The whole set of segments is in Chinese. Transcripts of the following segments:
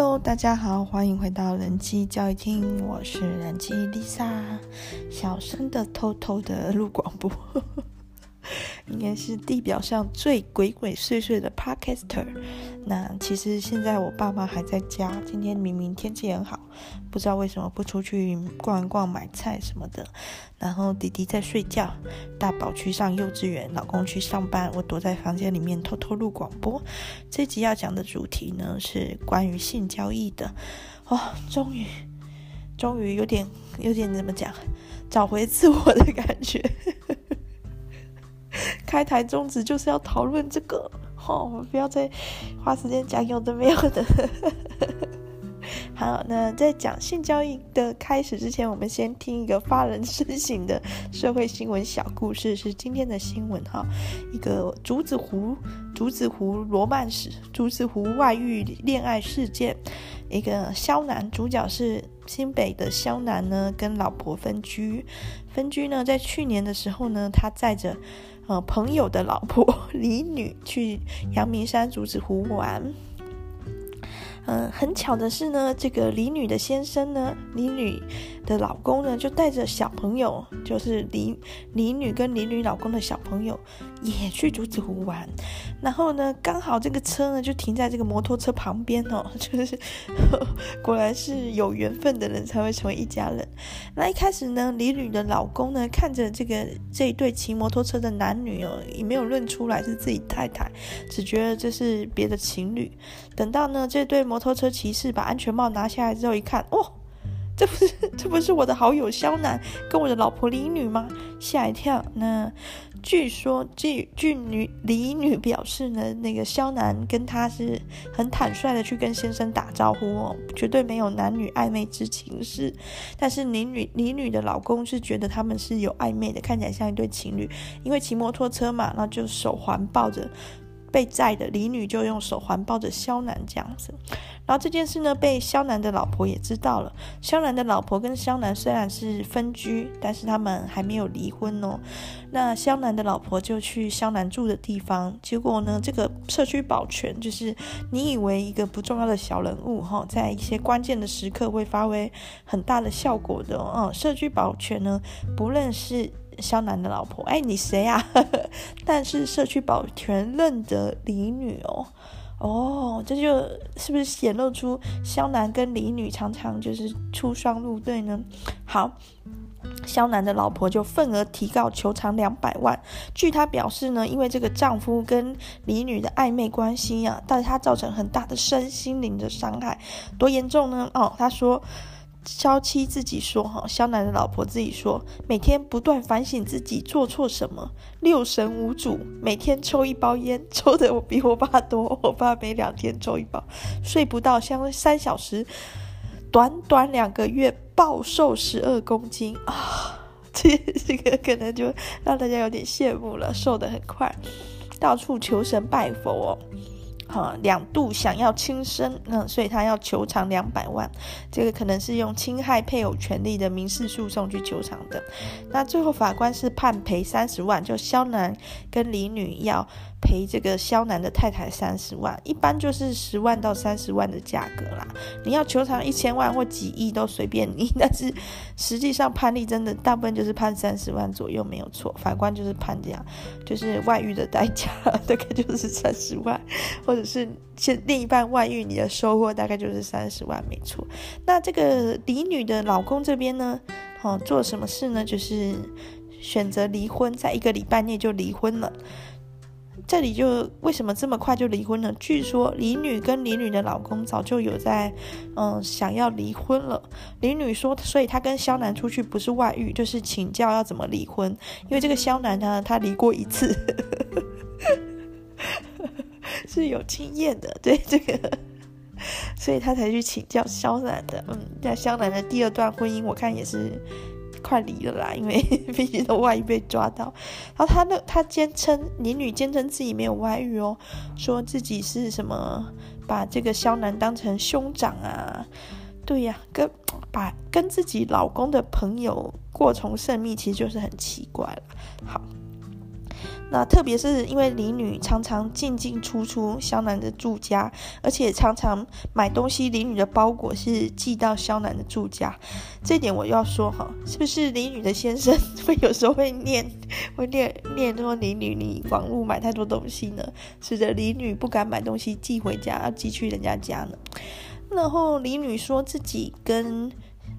Hello，大家好，欢迎回到人机教育厅，我是人机 Lisa，小声的、偷偷的录广播。应该是地表上最鬼鬼祟祟的 Podcaster。那其实现在我爸妈还在家，今天明明天气很好，不知道为什么不出去逛一逛、买菜什么的。然后弟弟在睡觉，大宝去上幼稚园，老公去上班，我躲在房间里面偷偷录广播。这集要讲的主题呢是关于性交易的。哦，终于，终于有点有点怎么讲，找回自我的感觉。开台宗旨就是要讨论这个，好，我们不要再花时间讲有的没有的。好，那在讲性交易的开始之前，我们先听一个发人深省的社会新闻小故事，是今天的新闻哈。一个竹子湖，竹子湖罗曼史，竹子湖外遇恋爱事件。一个萧男，主角是新北的萧男呢，跟老婆分居，分居呢，在去年的时候呢，他载着。呃，朋友的老婆 李女去阳明山竹子湖玩。嗯、很巧的是呢，这个李女的先生呢，李女的老公呢，就带着小朋友，就是李李女跟李女老公的小朋友也去竹子湖玩。然后呢，刚好这个车呢就停在这个摩托车旁边哦，就是果然是有缘分的人才会成为一家人。那一开始呢，李女的老公呢看着这个这一对骑摩托车的男女哦，也没有认出来是自己太太，只觉得这是别的情侣。等到呢这对摩托车骑士把安全帽拿下来之后，一看，哦，这不是这不是我的好友萧楠跟我的老婆李女吗？吓一跳。那据说据据女李女表示呢，那个萧楠跟她是很坦率的去跟先生打招呼哦，绝对没有男女暧昧之情事。但是李女李女的老公是觉得他们是有暧昧的，看起来像一对情侣，因为骑摩托车嘛，然后就手环抱着。被载的李女就用手环抱着萧男这样子，然后这件事呢被萧男的老婆也知道了。萧男的老婆跟萧男虽然是分居，但是他们还没有离婚哦。那萧男的老婆就去萧男住的地方，结果呢，这个社区保全就是你以为一个不重要的小人物哈，在一些关键的时刻会发挥很大的效果的哦。社区保全呢，不论是。萧楠的老婆，哎，你谁啊？但是社区保全认得李女哦，哦，这就是不是显露出萧楠跟李女常常就是出双入对呢？好，萧楠的老婆就愤而提告求偿两百万。据她表示呢，因为这个丈夫跟李女的暧昧关系啊，但是她造成很大的身心灵的伤害，多严重呢？哦，她说。肖妻自己说：“哈，肖楠的老婆自己说，每天不断反省自己做错什么，六神无主，每天抽一包烟，抽的我比我爸多，我爸每两天抽一包，睡不到相三小时，短短两个月暴瘦十二公斤 啊！这这个可能就让大家有点羡慕了，瘦得很快，到处求神拜佛哦。”哈，两度想要轻生，嗯，所以他要求偿两百万，这个可能是用侵害配偶权利的民事诉讼去求偿的。那最后法官是判赔三十万，就肖男跟李女要。赔这个萧楠的太太三十万，一般就是十万到三十万的价格啦。你要求偿一千万或几亿都随便你，但是实际上判例真的大部分就是判三十万左右没有错。法官就是判这样，就是外遇的代价大概就是三十万，或者是另另一半外遇，你的收获大概就是三十万没错。那这个李女的老公这边呢，哦，做什么事呢？就是选择离婚，在一个礼拜内就离婚了。这里就为什么这么快就离婚了？据说李女跟李女的老公早就有在，嗯，想要离婚了。李女说，所以她跟萧楠出去不是外遇，就是请教要怎么离婚。因为这个萧楠呢，他离过一次，是有经验的，对这个，所以他才去请教萧楠的。嗯，那萧楠的第二段婚姻，我看也是。快离了啦，因为 毕竟都外遇被抓到。然后他那他坚称李女坚称自己没有外遇哦，说自己是什么把这个肖楠当成兄长啊？对呀，跟把跟自己老公的朋友过从甚密，其实就是很奇怪了。好，那特别是因为李女常常进进出出萧南的住家，而且常常买东西，李女的包裹是寄到萧南的住家。这点我要说哈，是不是李女的先生 会有时候会念，会念念说李女你网络买太多东西呢，使得李女不敢买东西寄回家，要寄去人家家呢？然后李女说自己跟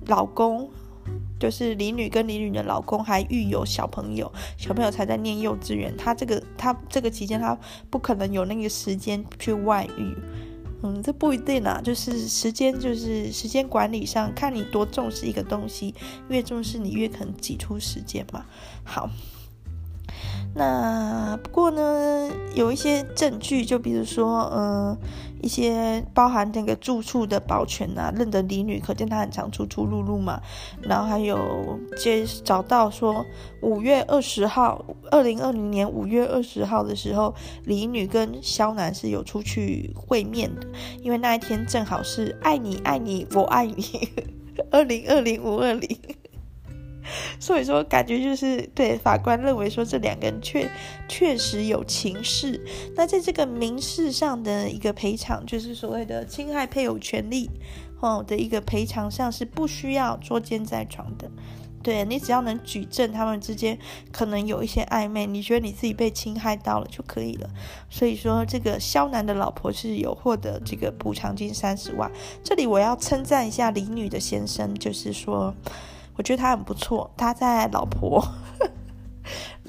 老公。就是李女跟李女的老公还育有小朋友，小朋友才在念幼稚园。他这个他这个期间他不可能有那个时间去外遇，嗯，这不一定啊。就是时间就是时间管理上，看你多重视一个东西，越重视你越可能挤出时间嘛。好。那不过呢，有一些证据，就比如说，呃，一些包含那个住处的保全啊，认得李女，可见她很常出出入入嘛。然后还有接找到说，五月二十号，二零二零年五月二十号的时候，李女跟肖南是有出去会面的，因为那一天正好是爱你爱你我爱你，二零二零五二零。所以说，感觉就是对法官认为说，这两个人确确实有情事。那在这个民事上的一个赔偿，就是所谓的侵害配偶权利哦的一个赔偿上，是不需要捉奸在床的。对，你只要能举证他们之间可能有一些暧昧，你觉得你自己被侵害到了就可以了。所以说，这个萧楠的老婆是有获得这个补偿金三十万。这里我要称赞一下李女的先生，就是说。我觉得他很不错，他在老婆。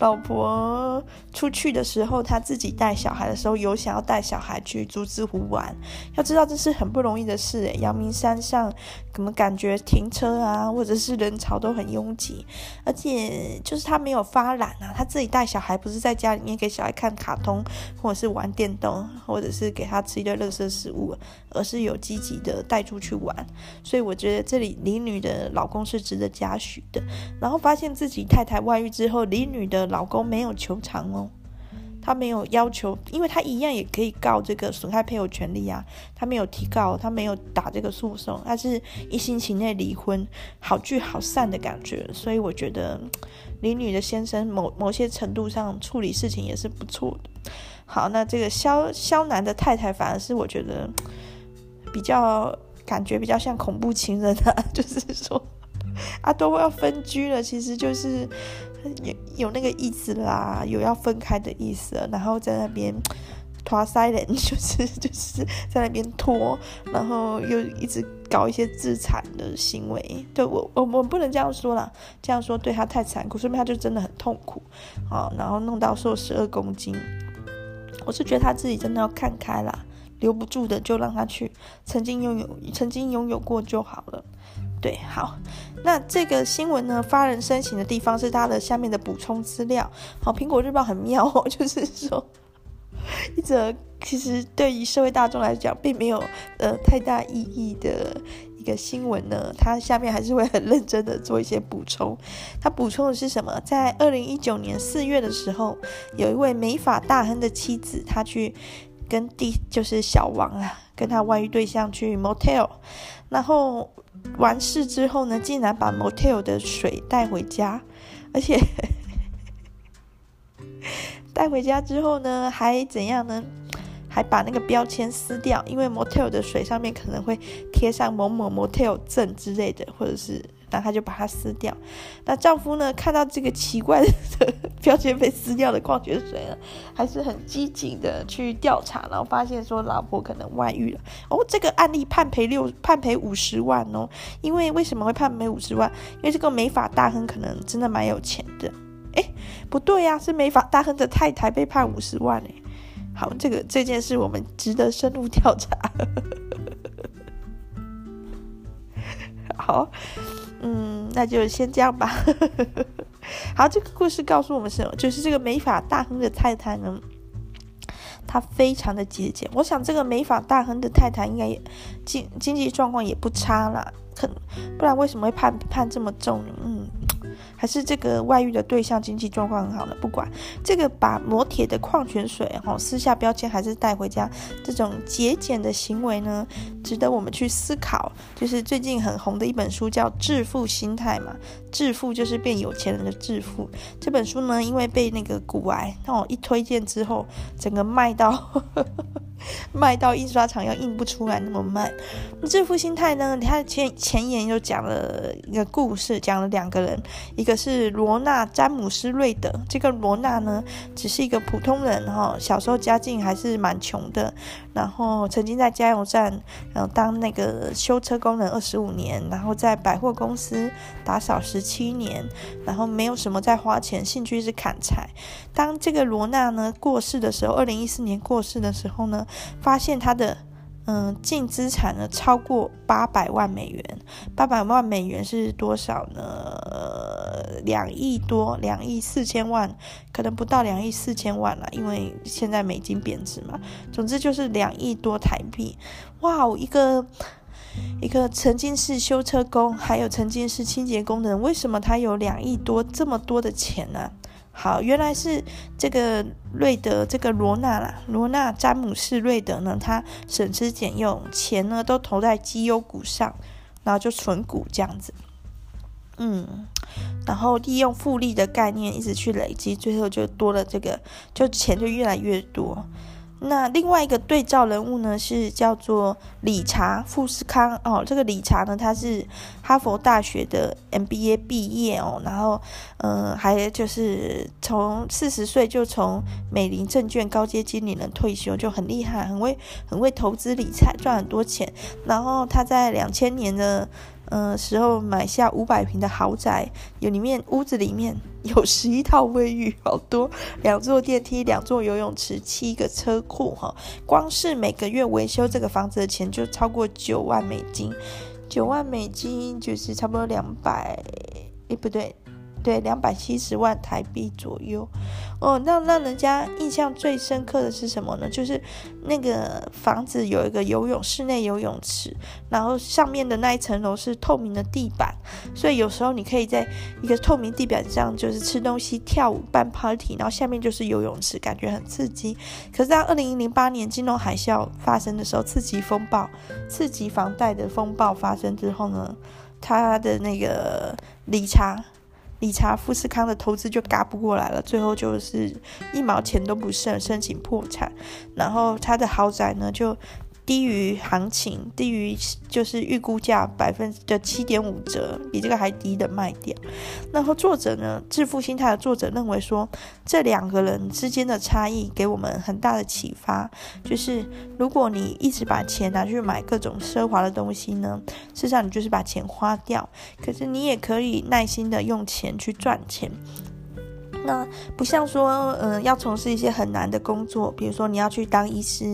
老婆出去的时候，他自己带小孩的时候，有想要带小孩去竹子湖玩。要知道这是很不容易的事诶，阳明山上怎么感觉停车啊，或者是人潮都很拥挤，而且就是他没有发懒啊，他自己带小孩不是在家里面给小孩看卡通，或者是玩电动，或者是给他吃一堆垃圾食物，而是有积极的带出去玩。所以我觉得这里李女的老公是值得嘉许的。然后发现自己太太外遇之后，李女的。老公没有求偿哦，他没有要求，因为他一样也可以告这个损害配偶权利啊。他没有提告，他没有打这个诉讼，他是一星期内离婚，好聚好散的感觉。所以我觉得李女的先生某某些程度上处理事情也是不错的。好，那这个萧萧南的太太反而是我觉得比较感觉比较像恐怖情人啊，就是说啊都要分居了，其实就是。有有那个意思啦，有要分开的意思，然后在那边 拖腮人，就是就是在那边拖，然后又一直搞一些自残的行为。对我我我不能这样说啦，这样说对他太残酷，说明他就真的很痛苦啊，然后弄到瘦十二公斤。我是觉得他自己真的要看开啦，留不住的就让他去，曾经拥有曾经拥有过就好了。对，好，那这个新闻呢，发人深省的地方是它的下面的补充资料。好，苹果日报很妙哦，就是说，一则其实对于社会大众来讲并没有呃太大意义的一个新闻呢，它下面还是会很认真的做一些补充。它补充的是什么？在二零一九年四月的时候，有一位美法大亨的妻子，她去跟第就是小王啊，跟他外遇对象去 motel，然后。完事之后呢，竟然把 motel 的水带回家，而且 带回家之后呢，还怎样呢？还把那个标签撕掉，因为 motel 的水上面可能会贴上某某 motel 证之类的，或者是。那他就把它撕掉。那丈夫呢，看到这个奇怪的 标签被撕掉的矿泉水呢，还是很积极的去调查，然后发现说老婆可能外遇了。哦，这个案例判赔六判赔五十万哦。因为为什么会判赔五十万？因为这个美发大亨可能真的蛮有钱的。诶，不对呀，是美发大亨的太太被判五十万诶。好，这个这件事我们值得深入调查。好。嗯，那就先这样吧。好，这个故事告诉我们什么？就是这个美发大亨的太太呢，她非常的节俭。我想这个美发大亨的太太应该也经经济状况也不差啦，可不然为什么会判判这么重？嗯，还是这个外遇的对象经济状况很好呢？不管这个把磨铁的矿泉水哈撕下标签还是带回家，这种节俭的行为呢，值得我们去思考。就是最近很红的一本书叫《致富心态》嘛，致富就是变有钱人的致富。这本书呢，因为被那个古癌哦一推荐之后，整个卖到。卖到印刷厂要印不出来那么慢。致富心态呢？他前前言又讲了一个故事，讲了两个人，一个是罗纳詹姆斯瑞德。这个罗纳呢，只是一个普通人哈，小时候家境还是蛮穷的，然后曾经在加油站，然后当那个修车工人二十五年，然后在百货公司打扫十七年，然后没有什么在花钱，兴趣是砍柴。当这个罗纳呢过世的时候，二零一四年过世的时候呢，发现他的嗯净资产呢超过八百万美元，八百万美元是多少呢？两亿多，两亿四千万，可能不到两亿四千万了，因为现在美金贬值嘛。总之就是两亿多台币。哇，一个一个曾经是修车工，还有曾经是清洁工的人，为什么他有两亿多这么多的钱呢？好，原来是这个瑞德，这个罗娜啦，罗娜詹姆斯瑞德呢，他省吃俭用，钱呢都投在绩优股上，然后就存股这样子，嗯，然后利用复利的概念一直去累积，最后就多了这个，就钱就越来越多。那另外一个对照人物呢，是叫做理查富士康哦。这个理查呢，他是哈佛大学的 MBA 毕业哦，然后嗯，还就是从四十岁就从美林证券高阶经理人退休，就很厉害，很会很会投资理财，赚很多钱。然后他在两千年的。呃，时候买下五百平的豪宅，有里面屋子里面 有十一套卫浴，好多，两座电梯，两座游泳池，七个车库哈。光是每个月维修这个房子的钱就超过九万美金，九万美金就是差不多两百，诶，不对。对，两百七十万台币左右，哦，那让人家印象最深刻的是什么呢？就是那个房子有一个游泳室内游泳池，然后上面的那一层楼是透明的地板，所以有时候你可以在一个透明地板上就是吃东西、跳舞、办 party，然后下面就是游泳池，感觉很刺激。可是，在二零零八年金融海啸发生的时候，次级风暴、次级房贷的风暴发生之后呢，他的那个理查。理查富士康的投资就嘎不过来了，最后就是一毛钱都不剩，申请破产。然后他的豪宅呢，就低于行情，低于就是预估价百分之七点五折，比这个还低的卖掉。然后作者呢，致富心态的作者认为说，这两个人之间的差异给我们很大的启发，就是如果你一直把钱拿去买各种奢华的东西呢，事实上你就是把钱花掉。可是你也可以耐心的用钱去赚钱。那不像说，嗯、呃，要从事一些很难的工作，比如说你要去当医师，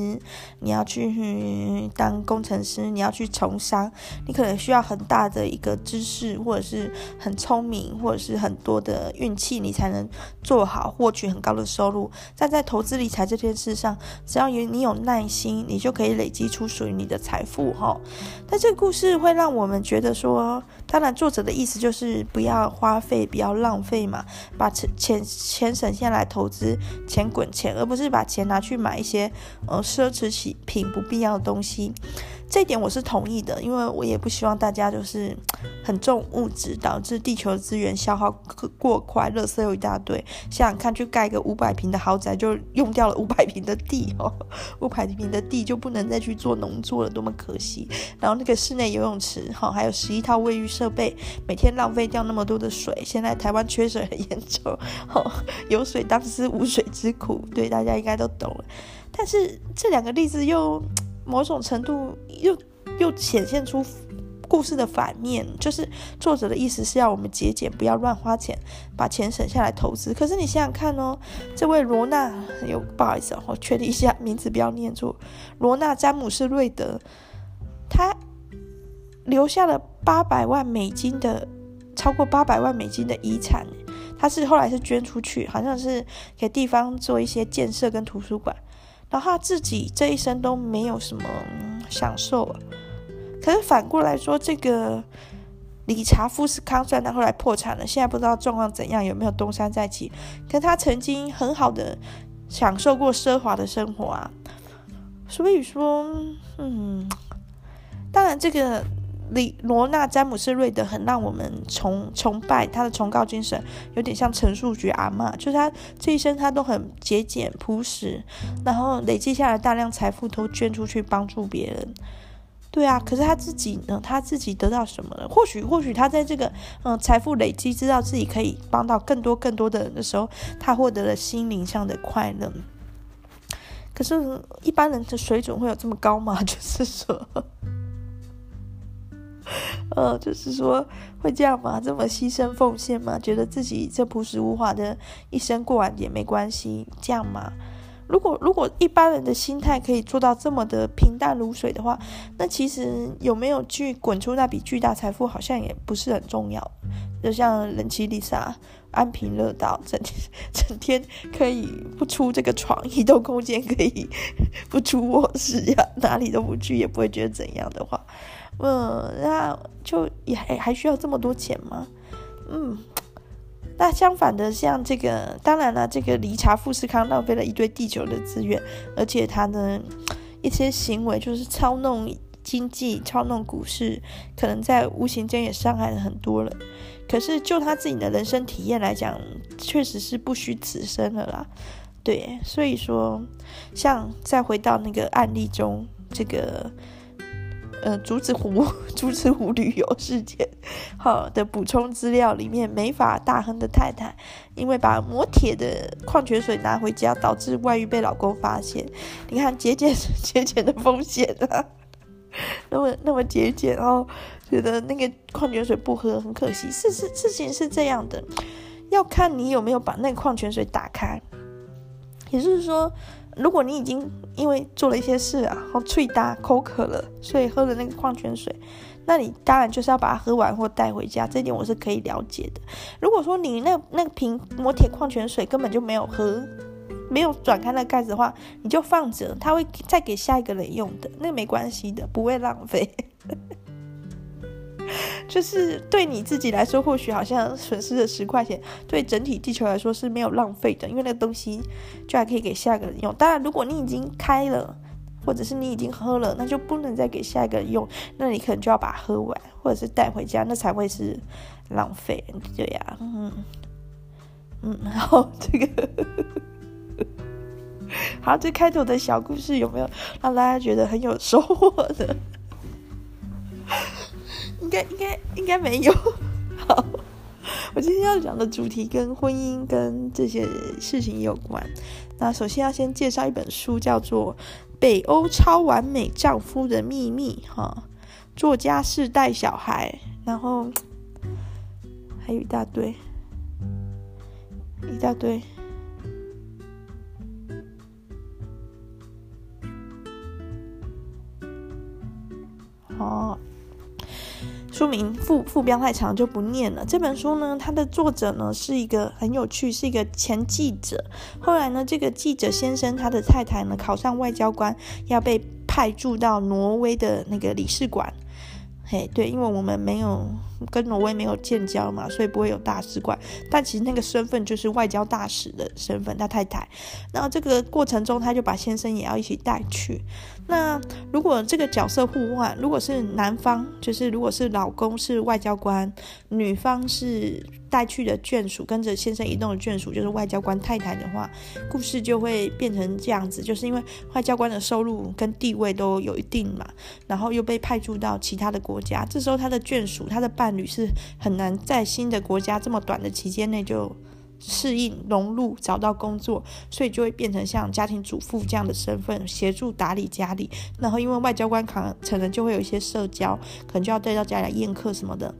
你要去当工程师，你要去从商，你可能需要很大的一个知识，或者是很聪明，或者是很多的运气，你才能做好，获取很高的收入。但在投资理财这件事上，只要有你有耐心，你就可以累积出属于你的财富哈。但这个故事会让我们觉得说，当然作者的意思就是不要花费，不要浪费嘛，把钱。钱省下来投资，钱滚钱，而不是把钱拿去买一些呃奢侈品、不必要的东西。这一点我是同意的，因为我也不希望大家就是很重物质，导致地球资源消耗过快，垃圾又一大堆。想想看，去盖个五百平的豪宅，就用掉了 五百平的地哦，五百平的地就不能再去做农作了，多么可惜。然后那个室内游泳池，哈，还有十一套卫浴设备，每天浪费掉那么多的水。现在台湾缺水很严重，哈，有水当思无水之苦，对，大家应该都懂了。但是这两个例子又。某种程度又又显现出故事的反面，就是作者的意思是要我们节俭，不要乱花钱，把钱省下来投资。可是你想想看哦，这位罗纳，有不好意思哦，我确定一下名字不要念错，罗纳詹姆斯瑞德，他留下了八百万美金的，超过八百万美金的遗产，他是后来是捐出去，好像是给地方做一些建设跟图书馆。然后他自己这一生都没有什么享受啊，可是反过来说，这个理查富士康，虽然他后来破产了，现在不知道状况怎样，有没有东山再起？可他曾经很好的享受过奢华的生活啊。所以说，嗯，当然这个。李罗娜詹姆斯瑞德很让我们崇崇拜，他的崇高精神有点像陈树菊阿嬷，就是他这一生他都很节俭朴实，然后累积下来大量财富都捐出去帮助别人。对啊，可是他自己呢？他自己得到什么了？或许或许他在这个嗯财富累积，知道自己可以帮到更多更多的人的时候，他获得了心灵上的快乐。可是，一般人的水准会有这么高吗？就是说。呃，就是说会这样吗？这么牺牲奉献吗？觉得自己这朴实无华的一生过完也没关系，这样吗？如果如果一般人的心态可以做到这么的平淡如水的话，那其实有没有去滚出那笔巨大财富，好像也不是很重要。就像人妻丽莎安贫乐道，整天整天可以不出这个床，移动空间可以 不出卧室呀，哪里都不去，也不会觉得怎样的话。嗯，那就也还还需要这么多钱吗？嗯，那相反的，像这个，当然了，这个理查富士康浪费了一堆地球的资源，而且他的一些行为就是操弄经济、操弄股市，可能在无形间也伤害了很多人。可是就他自己的人生体验来讲，确实是不虚此生了啦。对，所以说，像再回到那个案例中，这个。呃，竹子湖，竹子湖旅游事件，好的补充资料里面，美法大亨的太太因为把磨铁的矿泉水拿回家，导致外遇被老公发现。你看节俭 节俭的风险啊，那么那么节俭，然后觉得那个矿泉水不喝很可惜。事事事情是这样的，要看你有没有把那个矿泉水打开，也就是说。如果你已经因为做了一些事啊，然后脆打口渴了，所以喝了那个矿泉水，那你当然就是要把它喝完或带回家，这点我是可以了解的。如果说你那那瓶磨铁矿泉水根本就没有喝，没有转开那盖子的话，你就放着，他会再给下一个人用的，那没关系的，不会浪费。就是对你自己来说，或许好像损失了十块钱，对整体地球来说是没有浪费的，因为那个东西就还可以给下一个人用。当然，如果你已经开了，或者是你已经喝了，那就不能再给下一个人用，那你可能就要把它喝完，或者是带回家，那才会是浪费。对呀，嗯嗯，然后这个，好，这开头的小故事有没有让大家觉得很有收获的？应该应该应该没有。好，我今天要讲的主题跟婚姻跟这些事情有关。那首先要先介绍一本书，叫做《北欧超完美丈夫的秘密》哈，作家是带小孩，然后还有一大堆，一大堆。哦。书名副副标太长就不念了。这本书呢，它的作者呢是一个很有趣，是一个前记者。后来呢，这个记者先生他的太太呢考上外交官，要被派驻到挪威的那个领事馆。嘿，对，因为我们没有跟挪威没有建交嘛，所以不会有大使馆。但其实那个身份就是外交大使的身份，他太太。然后这个过程中，他就把先生也要一起带去。那如果这个角色互换，如果是男方，就是如果是老公是外交官，女方是带去的眷属，跟着先生移动的眷属，就是外交官太太的话，故事就会变成这样子，就是因为外交官的收入跟地位都有一定嘛，然后又被派驻到其他的国家，这时候他的眷属、他的伴侣是很难在新的国家这么短的期间内就。适应融入，找到工作，所以就会变成像家庭主妇这样的身份，协助打理家里。然后因为外交官可能可能就会有一些社交，可能就要带到家里来宴客什么的，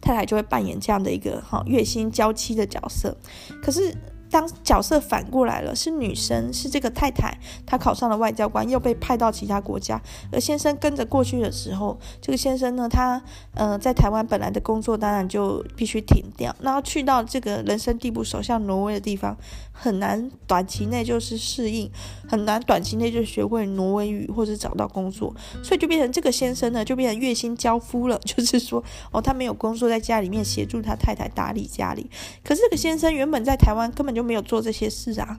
太太就会扮演这样的一个哈月薪娇妻的角色。可是当角色反过来了，是女生，是这个太太，她考上了外交官，又被派到其他国家，而先生跟着过去的时候，这个先生呢，他呃在台湾本来的工作当然就必须停掉，然后去到这个人生地不熟，像挪威的地方，很难短期内就是适应，很难短期内就学会挪威语或者找到工作，所以就变成这个先生呢，就变成月薪交夫了，就是说哦，他没有工作，在家里面协助他太太打理家里，可是这个先生原本在台湾根本就没有做这些事啊，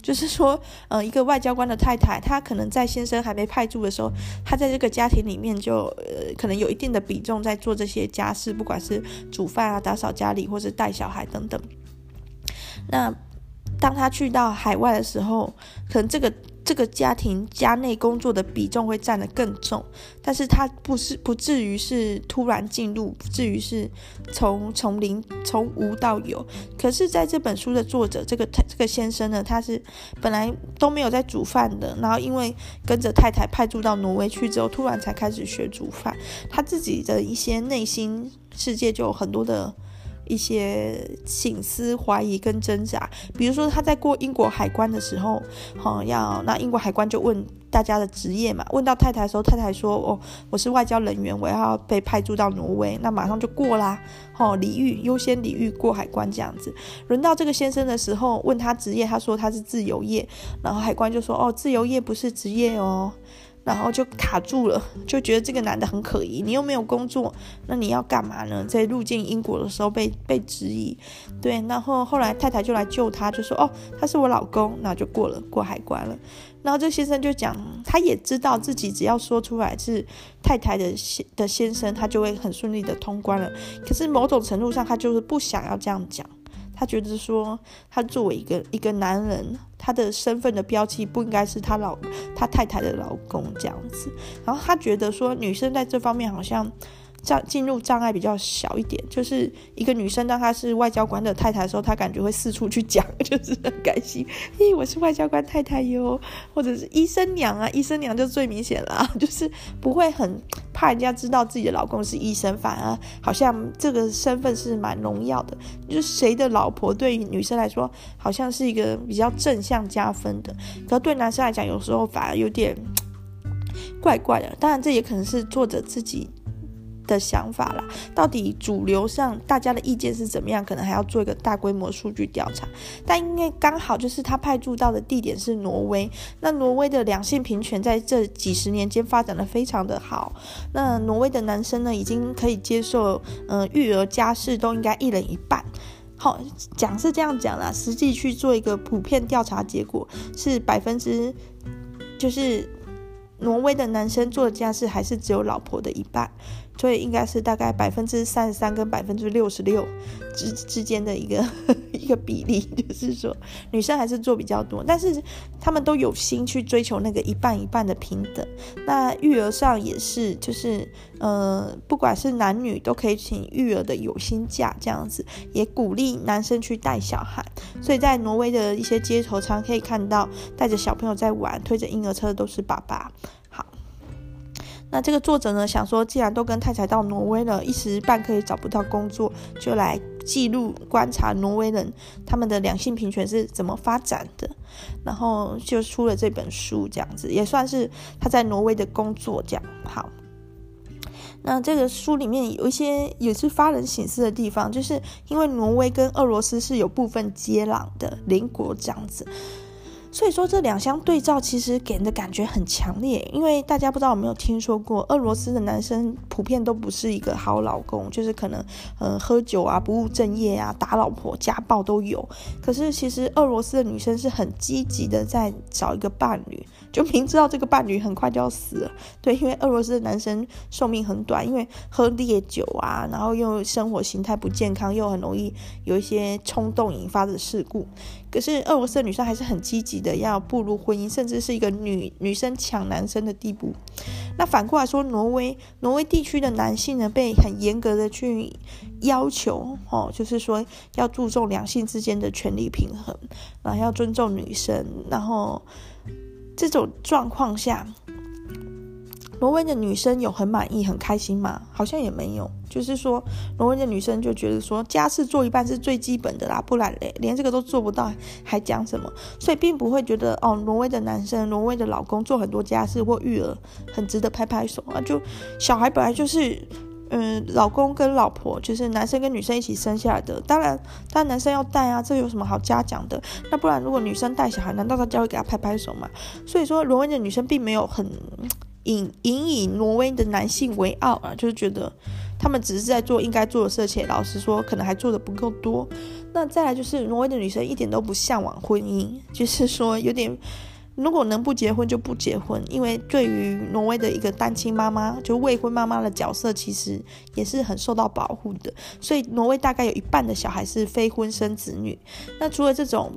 就是说，呃，一个外交官的太太，她可能在先生还没派驻的时候，她在这个家庭里面就呃，可能有一定的比重在做这些家事，不管是煮饭啊、打扫家里，或是带小孩等等。那当他去到海外的时候，可能这个。这个家庭家内工作的比重会占得更重，但是他不是不至于是突然进入，不至于是从从零从无到有。可是在这本书的作者这个这个先生呢，他是本来都没有在煮饭的，然后因为跟着太太派驻到挪威去之后，突然才开始学煮饭。他自己的一些内心世界就有很多的。一些省思、怀疑跟挣扎，比如说他在过英国海关的时候，好要那英国海关就问大家的职业嘛，问到太太的时候，太太说：“哦，我是外交人员，我要被派驻到挪威。”那马上就过啦，哦礼遇优先礼遇过海关这样子。轮到这个先生的时候，问他职业，他说他是自由业，然后海关就说：“哦，自由业不是职业哦。”然后就卡住了，就觉得这个男的很可疑。你又没有工作，那你要干嘛呢？在入境英国的时候被被质疑，对。然后后来太太就来救他，就说：“哦，他是我老公。”然后就过了过海关了。然后这先生就讲，他也知道自己只要说出来是太太的先的先生，他就会很顺利的通关了。可是某种程度上，他就是不想要这样讲。他觉得说，他作为一个一个男人，他的身份的标记不应该是他老他太太的老公这样子。然后他觉得说，女生在这方面好像。障进入障碍比较小一点，就是一个女生当她是外交官的太太的时候，她感觉会四处去讲，就是很开心。咦，我是外交官太太哟，或者是医生娘啊，医生娘就最明显了，就是不会很怕人家知道自己的老公是医生，反而好像这个身份是蛮荣耀的。就是谁的老婆对于女生来说，好像是一个比较正向加分的，可对男生来讲，有时候反而有点 怪怪的。当然，这也可能是作者自己。的想法啦，到底主流上大家的意见是怎么样？可能还要做一个大规模数据调查。但因为刚好就是他派驻到的地点是挪威，那挪威的两性平权在这几十年间发展的非常的好。那挪威的男生呢，已经可以接受，嗯、育儿家事都应该一人一半。好，讲是这样讲啦，实际去做一个普遍调查结果是百分之，就是挪威的男生做家事还是只有老婆的一半。所以应该是大概百分之三十三跟百分之六十六之之间的一个 一个比例，就是说女生还是做比较多，但是他们都有心去追求那个一半一半的平等。那育儿上也是，就是呃，不管是男女都可以请育儿的有薪假这样子，也鼓励男生去带小孩。所以在挪威的一些街头常可以看到带着小朋友在玩，推着婴儿车的都是爸爸。那这个作者呢，想说，既然都跟太太到挪威了，一时半刻也找不到工作，就来记录观察挪威人他们的两性平权是怎么发展的，然后就出了这本书，这样子也算是他在挪威的工作。这样好，那这个书里面有一些也是发人省思的地方，就是因为挪威跟俄罗斯是有部分接壤的邻国，这样子。所以说这两相对照，其实给人的感觉很强烈。因为大家不知道有没有听说过，俄罗斯的男生普遍都不是一个好老公，就是可能呃喝酒啊、不务正业啊、打老婆、家暴都有。可是其实俄罗斯的女生是很积极的在找一个伴侣，就明知道这个伴侣很快就要死了。对，因为俄罗斯的男生寿命很短，因为喝烈酒啊，然后又生活形态不健康，又很容易有一些冲动引发的事故。可是俄罗斯的女生还是很积极的要步入婚姻，甚至是一个女女生抢男生的地步。那反过来说，挪威挪威地区的男性呢，被很严格的去要求哦，就是说要注重两性之间的权利平衡，然后要尊重女生。然后这种状况下，挪威的女生有很满意、很开心吗？好像也没有。就是说，挪威的女生就觉得说，家事做一半是最基本的啦，不然嘞，连这个都做不到，还讲什么？所以并不会觉得哦，挪威的男生、挪威的老公做很多家事或育儿很值得拍拍手啊。就小孩本来就是，嗯，老公跟老婆就是男生跟女生一起生下来的，当然，当然男生要带啊，这有什么好嘉奖的？那不然如果女生带小孩，难道大家会给他拍拍手吗？所以说，挪威的女生并没有很引引以挪威的男性为傲啊，就是觉得。他们只是在做应该做的事情，老实说，可能还做的不够多。那再来就是挪威的女生一点都不向往婚姻，就是 说有点，如果能不结婚就不结婚，因为对于挪威的一个单亲妈妈，就未婚妈妈的角色，其实也是很受到保护的。所以挪威大概有一半的小孩是非婚生子女。那除了这种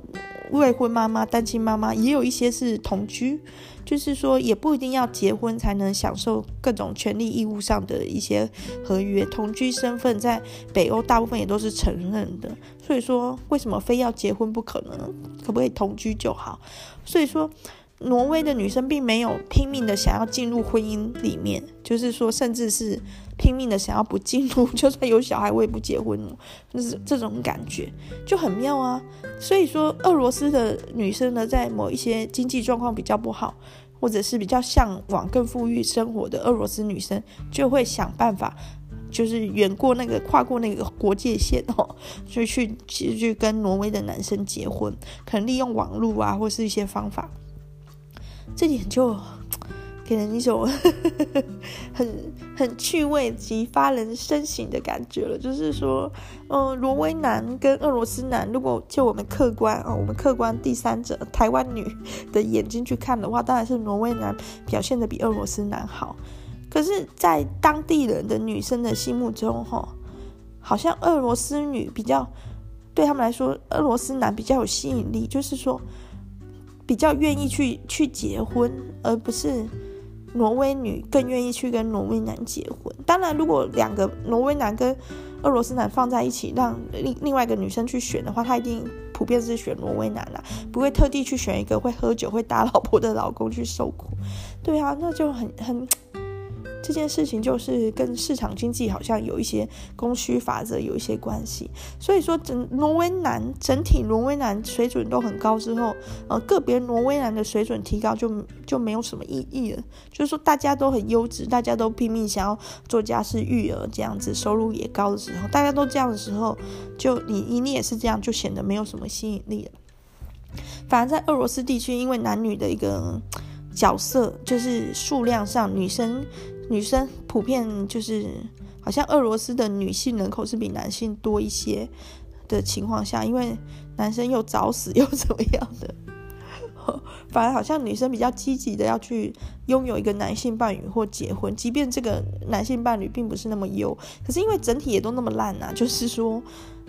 未婚妈妈、单亲妈妈，也有一些是同居。就是说，也不一定要结婚才能享受各种权利义务上的一些合约。同居身份在北欧大部分也都是承认的。所以说，为什么非要结婚不可呢？可不可以同居就好？所以说，挪威的女生并没有拼命的想要进入婚姻里面，就是说，甚至是拼命的想要不进入，就算有小孩我也不结婚了，就是这种感觉就很妙啊。所以说，俄罗斯的女生呢，在某一些经济状况比较不好，或者是比较向往更富裕生活的俄罗斯女生，就会想办法，就是远过那个跨过那个国界线哦，就去去去跟挪威的男生结婚，可能利用网络啊，或是一些方法，这点就。给人一种 很很趣味及发人深省的感觉了，就是说，嗯、挪威男跟俄罗斯男，如果就我们客观啊、哦，我们客观第三者台湾女 的眼睛去看的话，当然是挪威男表现的比俄罗斯男好。可是，在当地人的女生的心目中，哈，好像俄罗斯女比较对他们来说，俄罗斯男比较有吸引力，就是说，比较愿意去去结婚，而不是。挪威女更愿意去跟挪威男结婚。当然，如果两个挪威男跟俄罗斯男放在一起，让另另外一个女生去选的话，她一定普遍是选挪威男啦，不会特地去选一个会喝酒、会打老婆的老公去受苦。对啊，那就很很。这件事情就是跟市场经济好像有一些供需法则有一些关系，所以说整挪威男整体挪威男水准都很高之后，呃，个别挪威男的水准提高就就没有什么意义了。就是说大家都很优质，大家都拼命想要做家事育儿这样子，收入也高的时候，大家都这样的时候，就你你也是这样，就显得没有什么吸引力了。反而在俄罗斯地区，因为男女的一个角色就是数量上，女生。女生普遍就是，好像俄罗斯的女性人口是比男性多一些的情况下，因为男生又早死又怎么样的，反而好像女生比较积极的要去拥有一个男性伴侣或结婚，即便这个男性伴侣并不是那么优，可是因为整体也都那么烂啊，就是说。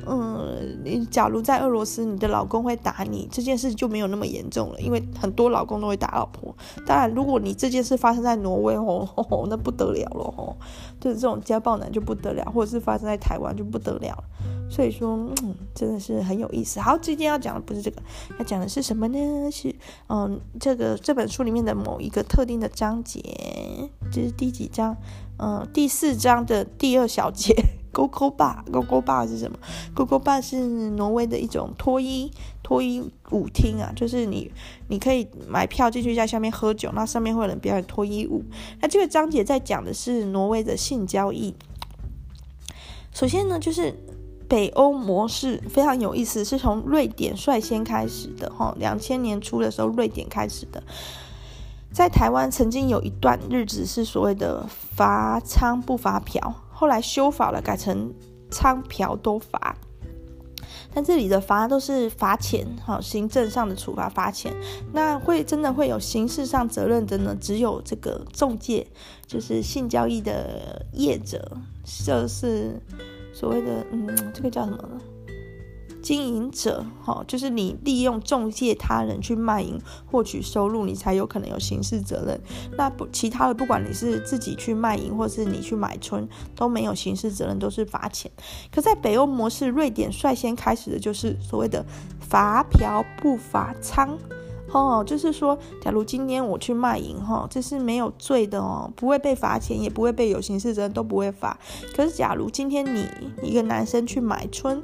嗯，你假如在俄罗斯，你的老公会打你，这件事就没有那么严重了，因为很多老公都会打老婆。当然，如果你这件事发生在挪威哦，哦，那不得了了哦，就是这种家暴男就不得了，或者是发生在台湾就不得了。所以说，嗯，真的是很有意思。好，今天要讲的不是这个，要讲的是什么呢？是嗯，这个这本书里面的某一个特定的章节，这是第几章？嗯，第四章的第二小节。勾勾吧，勾勾吧是什么？勾勾吧是挪威的一种脱衣脱衣舞厅啊，就是你你可以买票进去在下面喝酒，那上面会有人表演脱衣舞。那这个章节在讲的是挪威的性交易。首先呢，就是北欧模式非常有意思，是从瑞典率先开始的哈，两千年初的时候瑞典开始的。在台湾曾经有一段日子是所谓的罚娼不罚嫖。后来修法了，改成娼嫖都罚，但这里的罚都是罚钱，哈，行政上的处罚罚钱。那会真的会有刑事上责任的呢？只有这个中介，就是性交易的业者，就是所谓的嗯，这个叫什么呢？经营者，哈，就是你利用中介他人去卖淫获取收入，你才有可能有刑事责任。那不其他的，不管你是自己去卖淫，或是你去买春，都没有刑事责任，都是罚钱。可在北欧模式，瑞典率先开始的就是所谓的罚嫖不罚娼。哦，就是说，假如今天我去卖淫哈，这是没有罪的哦，不会被罚钱，也不会被有刑事责任，都不会罚。可是假如今天你一个男生去买春，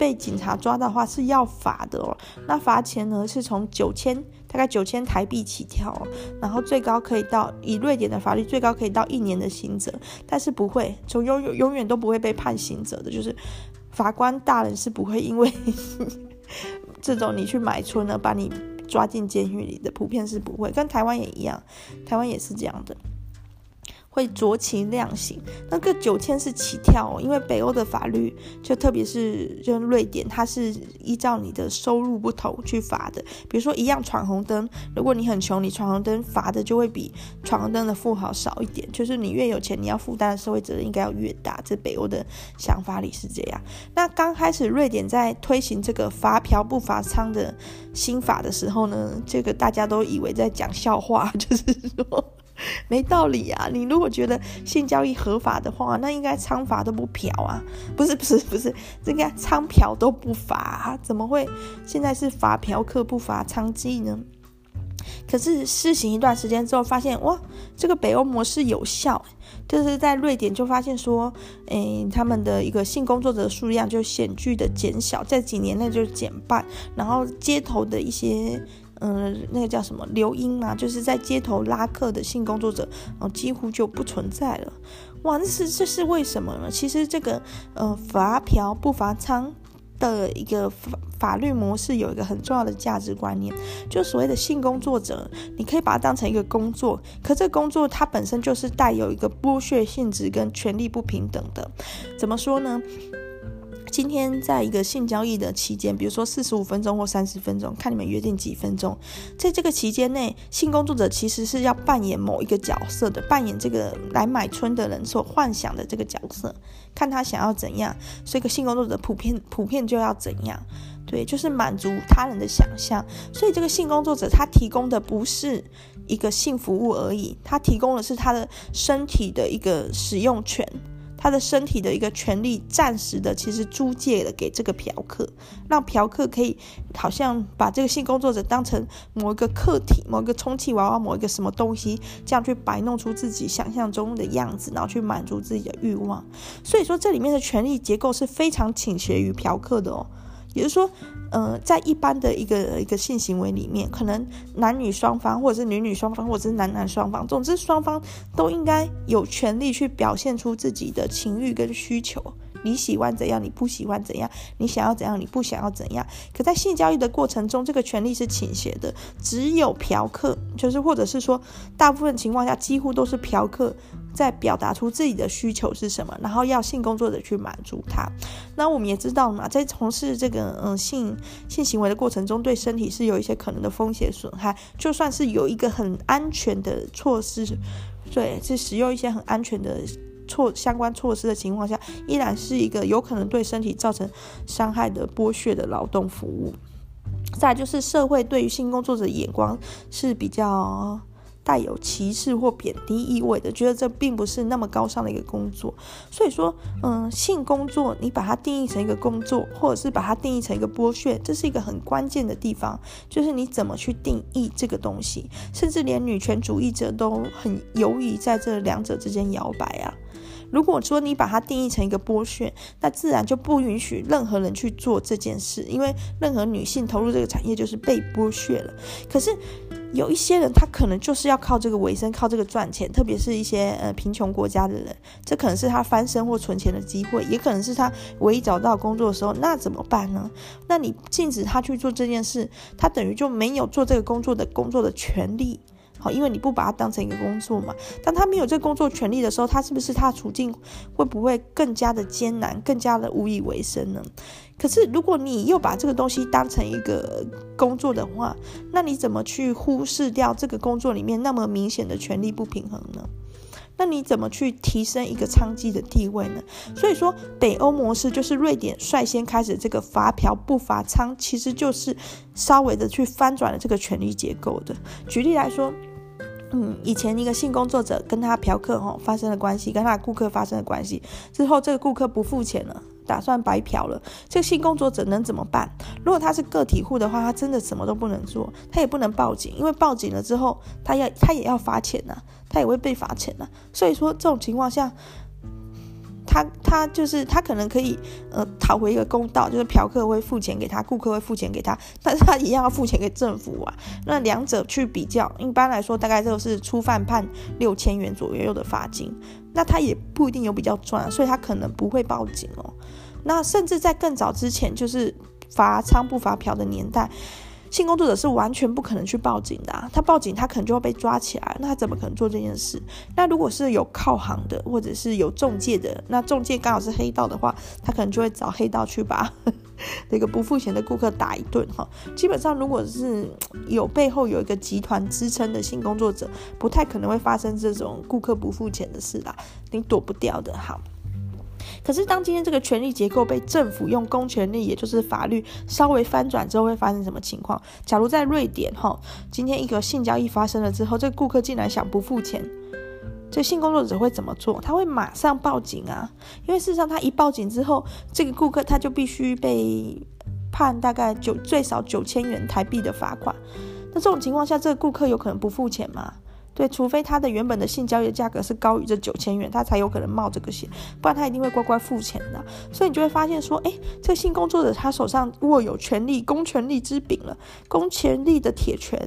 被警察抓的话是要罚的哦。那罚钱呢是从九千，大概九千台币起跳，然后最高可以到以瑞典的法律最高可以到一年的刑责，但是不会从永永永远都不会被判刑责的，就是法官大人是不会因为 这种你去买春呢把你抓进监狱里的，普遍是不会，跟台湾也一样，台湾也是这样的。会酌情量刑，那个九千是起跳哦，因为北欧的法律就特别是就瑞典，它是依照你的收入不同去罚的。比如说一样闯红灯，如果你很穷，你闯红灯罚的就会比闯红灯的富豪少一点。就是你越有钱，你要负担的社会责任应该要越大。这北欧的想法里是这样。那刚开始瑞典在推行这个罚嫖不罚娼的新法的时候呢，这个大家都以为在讲笑话，就是说。没道理啊！你如果觉得性交易合法的话，那应该娼罚都不嫖啊？不是不是不是，应该娼嫖都不罚？怎么会现在是罚嫖客不罚娼妓呢？可是施行一段时间之后，发现哇，这个北欧模式有效，就是在瑞典就发现说，诶，他们的一个性工作者数量就显著的减小，在几年内就减半，然后街头的一些。嗯，那个叫什么流莺啊，就是在街头拉客的性工作者，哦，几乎就不存在了。哇，那是这是为什么呢？其实这个呃罚嫖不罚娼的一个法法律模式有一个很重要的价值观念，就所谓的性工作者，你可以把它当成一个工作，可这工作它本身就是带有一个剥削性质跟权利不平等的。怎么说呢？今天在一个性交易的期间，比如说四十五分钟或三十分钟，看你们约定几分钟，在这个期间内，性工作者其实是要扮演某一个角色的，扮演这个来买春的人所幻想的这个角色，看他想要怎样，所以个性工作者普遍普遍就要怎样，对，就是满足他人的想象。所以这个性工作者他提供的不是一个性服务而已，他提供的是他的身体的一个使用权。他的身体的一个权利，暂时的其实租借了给这个嫖客，让嫖客可以好像把这个性工作者当成某一个客体、某一个充气娃娃、某一个什么东西，这样去摆弄出自己想象中的样子，然后去满足自己的欲望。所以说，这里面的权力结构是非常倾斜于嫖客的哦。也就是说，呃，在一般的一个一个性行为里面，可能男女双方，或者是女女双方，或者是男男双方，总之双方都应该有权利去表现出自己的情欲跟需求。你喜欢怎样，你不喜欢怎样，你想要怎样，你不想要怎样。可在性交易的过程中，这个权利是倾斜的，只有嫖客，就是或者是说，大部分情况下几乎都是嫖客在表达出自己的需求是什么，然后要性工作者去满足他。那我们也知道嘛，在从事这个嗯性性行为的过程中，对身体是有一些可能的风险损害。就算是有一个很安全的措施，对，是使用一些很安全的。措相关措施的情况下，依然是一个有可能对身体造成伤害的剥削的劳动服务。再就是社会对于性工作者的眼光是比较带有歧视或贬低意味的，觉得这并不是那么高尚的一个工作。所以说，嗯，性工作你把它定义成一个工作，或者是把它定义成一个剥削，这是一个很关键的地方，就是你怎么去定义这个东西。甚至连女权主义者都很犹豫在这两者之间摇摆啊。如果说你把它定义成一个剥削，那自然就不允许任何人去做这件事，因为任何女性投入这个产业就是被剥削了。可是有一些人，他可能就是要靠这个为生，靠这个赚钱，特别是一些呃贫穷国家的人，这可能是他翻身或存钱的机会，也可能是他唯一找到工作的时候。那怎么办呢？那你禁止他去做这件事，他等于就没有做这个工作的工作的权利。好，因为你不把它当成一个工作嘛，当他没有这个工作权利的时候，他是不是他的处境会不会更加的艰难，更加的无以为生呢？可是如果你又把这个东西当成一个工作的话，那你怎么去忽视掉这个工作里面那么明显的权力不平衡呢？那你怎么去提升一个娼妓的地位呢？所以说，北欧模式就是瑞典率先开始这个罚嫖不罚娼，其实就是稍微的去翻转了这个权力结构的。举例来说。嗯，以前一个性工作者跟他嫖客哈发生了关系，跟他顾客发生了关系之后，这个顾客不付钱了，打算白嫖了，这个性工作者能怎么办？如果他是个体户的话，他真的什么都不能做，他也不能报警，因为报警了之后，他要他也要罚钱呐，他也会被罚钱呐。所以说这种情况下。他他就是他可能可以呃讨回一个公道，就是嫖客会付钱给他，顾客会付钱给他，但是他一样要付钱给政府啊。那两者去比较，一般来说大概就是初犯判六千元左右的罚金，那他也不一定有比较赚，所以他可能不会报警哦。那甚至在更早之前，就是罚娼不罚嫖的年代。性工作者是完全不可能去报警的啊，他报警他可能就会被抓起来，那他怎么可能做这件事？那如果是有靠行的，或者是有中介的，那中介刚好是黑道的话，他可能就会找黑道去把 那个不付钱的顾客打一顿哈。基本上，如果是有背后有一个集团支撑的性工作者，不太可能会发生这种顾客不付钱的事啦，你躲不掉的哈。可是，当今天这个权力结构被政府用公权力，也就是法律稍微翻转之后，会发生什么情况？假如在瑞典，哈，今天一个性交易发生了之后，这个顾客竟然想不付钱，这性工作者会怎么做？他会马上报警啊！因为事实上，他一报警之后，这个顾客他就必须被判大概九最少九千元台币的罚款。那这种情况下，这个顾客有可能不付钱吗？对，除非他的原本的性交易的价格是高于这九千元，他才有可能冒这个险，不然他一定会乖乖付钱的。所以你就会发现说，哎，这个性工作者他手上握有权力，公权力之柄了，公权力的铁拳。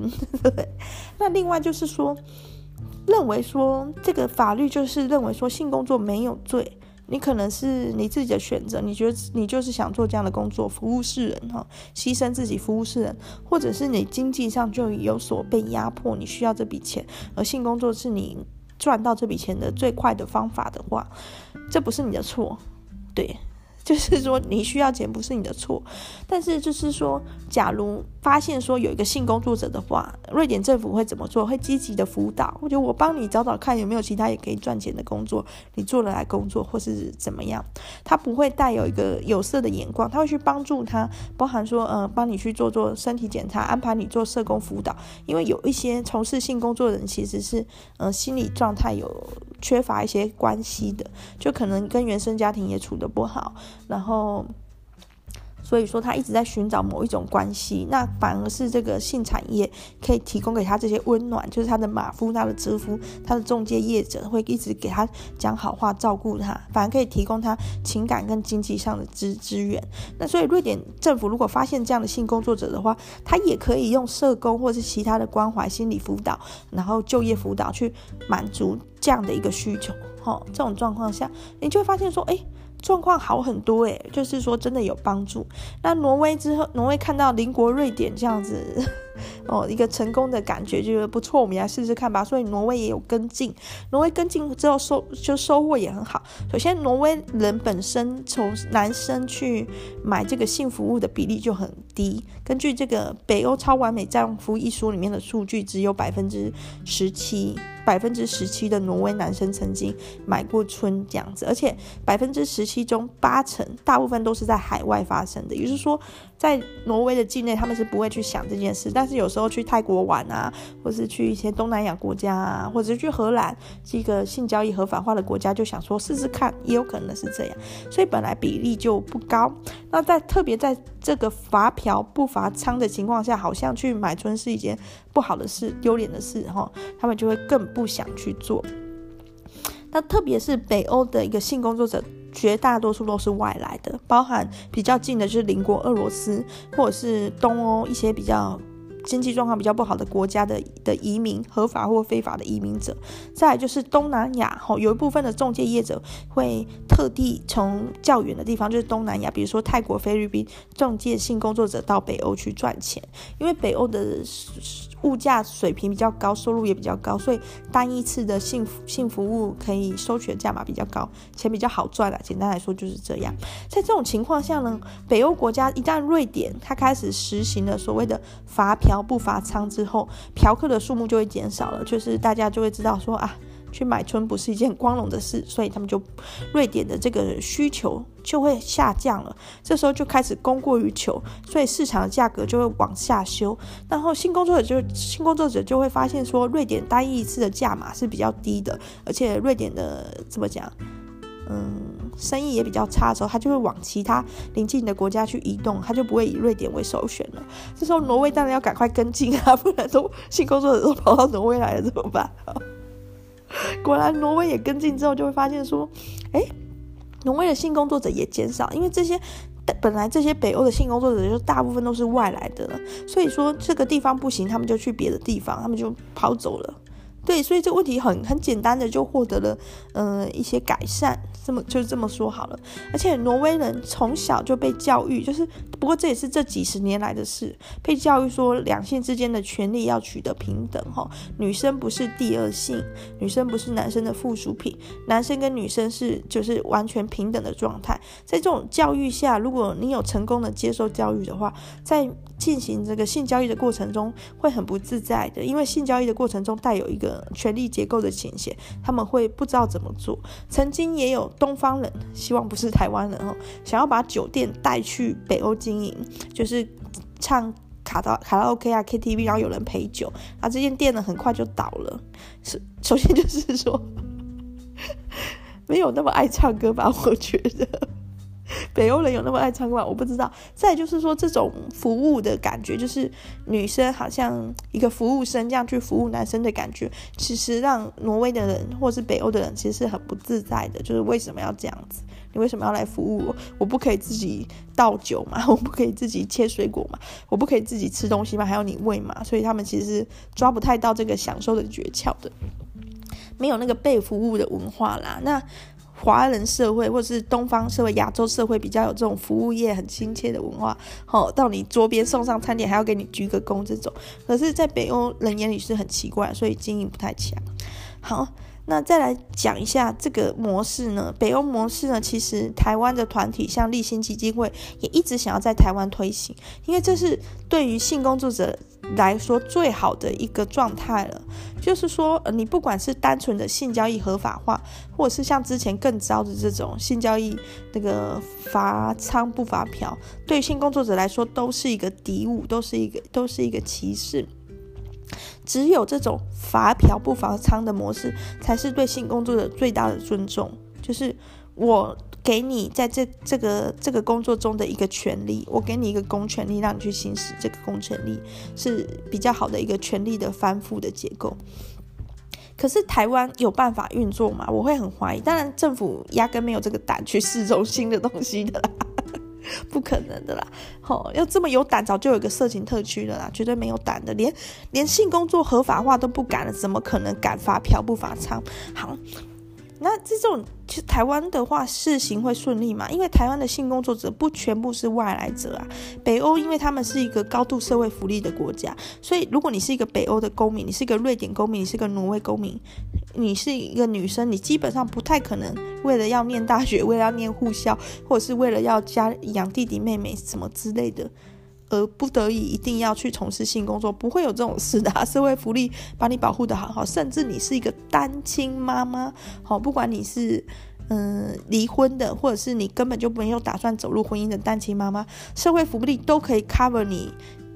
那另外就是说，认为说这个法律就是认为说性工作没有罪。你可能是你自己的选择，你觉得你就是想做这样的工作，服务世人哈，牺牲自己服务世人，或者是你经济上就有所被压迫，你需要这笔钱，而性工作是你赚到这笔钱的最快的方法的话，这不是你的错，对。就是说，你需要钱不是你的错，但是就是说，假如发现说有一个性工作者的话，瑞典政府会怎么做？会积极的辅导，我觉得我帮你找找看有没有其他也可以赚钱的工作，你做了来工作或是怎么样？他不会带有一个有色的眼光，他会去帮助他，包含说，呃，帮你去做做身体检查，安排你做社工辅导，因为有一些从事性工作的人其实是，呃，心理状态有缺乏一些关系的，就可能跟原生家庭也处得不好。然后，所以说他一直在寻找某一种关系，那反而是这个性产业可以提供给他这些温暖，就是他的马夫、他的车夫、他的中介业者会一直给他讲好话、照顾他，反而可以提供他情感跟经济上的资资源。那所以瑞典政府如果发现这样的性工作者的话，他也可以用社工或是其他的关怀、心理辅导，然后就业辅导去满足这样的一个需求。哈，这种状况下，你就会发现说，哎。状况好很多诶，就是说真的有帮助。那挪威之后，挪威看到邻国瑞典这样子，哦，一个成功的感觉，觉得不错，我们来试试看吧。所以挪威也有跟进，挪威跟进之后收就收获也很好。首先，挪威人本身从男生去买这个性服务的比例就很低。根据这个《北欧超完美丈夫》一书里面的数据，只有百分之十七。百分之十七的挪威男生曾经买过春这样子，而且百分之十七中八成大部分都是在海外发生的，也就是说，在挪威的境内他们是不会去想这件事，但是有时候去泰国玩啊，或是去一些东南亚国家啊，或者是去荷兰是一个性交易合法化的国家，就想说试试看，也有可能是这样，所以本来比例就不高。那在特别在这个罚嫖不罚娼的情况下，好像去买春是一件不好的事、丢脸的事哈，他们就会更不想去做。那特别是北欧的一个性工作者，绝大多数都是外来的，包含比较近的就是邻国俄罗斯，或者是东欧一些比较。经济状况比较不好的国家的的移民，合法或非法的移民者，再就是东南亚，吼，有一部分的中介业者会特地从较远的地方，就是东南亚，比如说泰国、菲律宾，中介性工作者到北欧去赚钱，因为北欧的。物价水平比较高，收入也比较高，所以单一次的性性服务可以收取的价码比较高，钱比较好赚的。简单来说就是这样。在这种情况下呢，北欧国家一旦瑞典它开始实行了所谓的罚嫖不罚娼之后，嫖客的数目就会减少了，就是大家就会知道说啊。去买春不是一件光荣的事，所以他们就瑞典的这个需求就会下降了。这时候就开始供过于求，所以市场的价格就会往下修。然后性工作者就性工作者就会发现说，瑞典单一一次的价码是比较低的，而且瑞典的怎么讲？嗯，生意也比较差的时候，他就会往其他邻近的国家去移动，他就不会以瑞典为首选了。这时候挪威当然要赶快跟进啊，不然都性工作者都跑到挪威来了怎么办？果然挪威也跟进之后，就会发现说，哎，挪威的性工作者也减少，因为这些本来这些北欧的性工作者就大部分都是外来的了，所以说这个地方不行，他们就去别的地方，他们就跑走了。对，所以这个问题很很简单的就获得了呃一些改善，这么就这么说好了。而且挪威人从小就被教育，就是不过这也是这几十年来的事，被教育说两性之间的权利要取得平等哈，女生不是第二性，女生不是男生的附属品，男生跟女生是就是完全平等的状态。在这种教育下，如果你有成功的接受教育的话，在进行这个性交易的过程中会很不自在的，因为性交易的过程中带有一个权力结构的倾斜，他们会不知道怎么做。曾经也有东方人，希望不是台湾人哦，想要把酒店带去北欧经营，就是唱卡到卡拉 OK 啊 KTV，然后有人陪酒，啊，这间店呢很快就倒了。是，首先就是说 没有那么爱唱歌吧，我觉得。北欧人有那么爱唱吗？我不知道。再就是说，这种服务的感觉，就是女生好像一个服务生这样去服务男生的感觉，其实让挪威的人或是北欧的人其实是很不自在的。就是为什么要这样子？你为什么要来服务我？我不可以自己倒酒嘛？我不可以自己切水果嘛？我不可以自己吃东西嘛？还要你喂嘛？所以他们其实抓不太到这个享受的诀窍的，没有那个被服务的文化啦。那。华人社会或是东方社会、亚洲社会比较有这种服务业很亲切的文化，好，到你桌边送上餐点还要给你鞠个躬这种，可是，在北欧人眼里是很奇怪，所以经营不太强。好，那再来讲一下这个模式呢？北欧模式呢，其实台湾的团体像立新基金会也一直想要在台湾推行，因为这是对于性工作者。来说最好的一个状态了，就是说，呃，你不管是单纯的性交易合法化，或者是像之前更糟的这种性交易那个罚娼不罚嫖，对性工作者来说都是一个敌物，都是一个都是一个歧视。只有这种罚嫖不罚娼的模式，才是对性工作者最大的尊重，就是我。给你在这这个这个工作中的一个权利，我给你一个公权力，让你去行使这个公权力，是比较好的一个权力的翻覆的结构。可是台湾有办法运作吗？我会很怀疑。当然，政府压根没有这个胆去试这种新的东西的啦，不可能的啦。吼、要这么有胆，早就有一个色情特区了啦，绝对没有胆的，连连性工作合法化都不敢了，怎么可能敢发嫖不发娼？好。那这种其实台湾的话试行会顺利嘛？因为台湾的性工作者不全部是外来者啊。北欧因为他们是一个高度社会福利的国家，所以如果你是一个北欧的公民，你是一个瑞典公民，你是一个挪威公民，你是一个女生，你基本上不太可能为了要念大学，为了要念护校，或者是为了要家养弟弟妹妹什么之类的。而不得已一定要去从事性工作，不会有这种事的。社会福利把你保护得好好，甚至你是一个单亲妈妈，好，不管你是嗯离婚的，或者是你根本就没有打算走入婚姻的单亲妈妈，社会福利都可以 cover 你。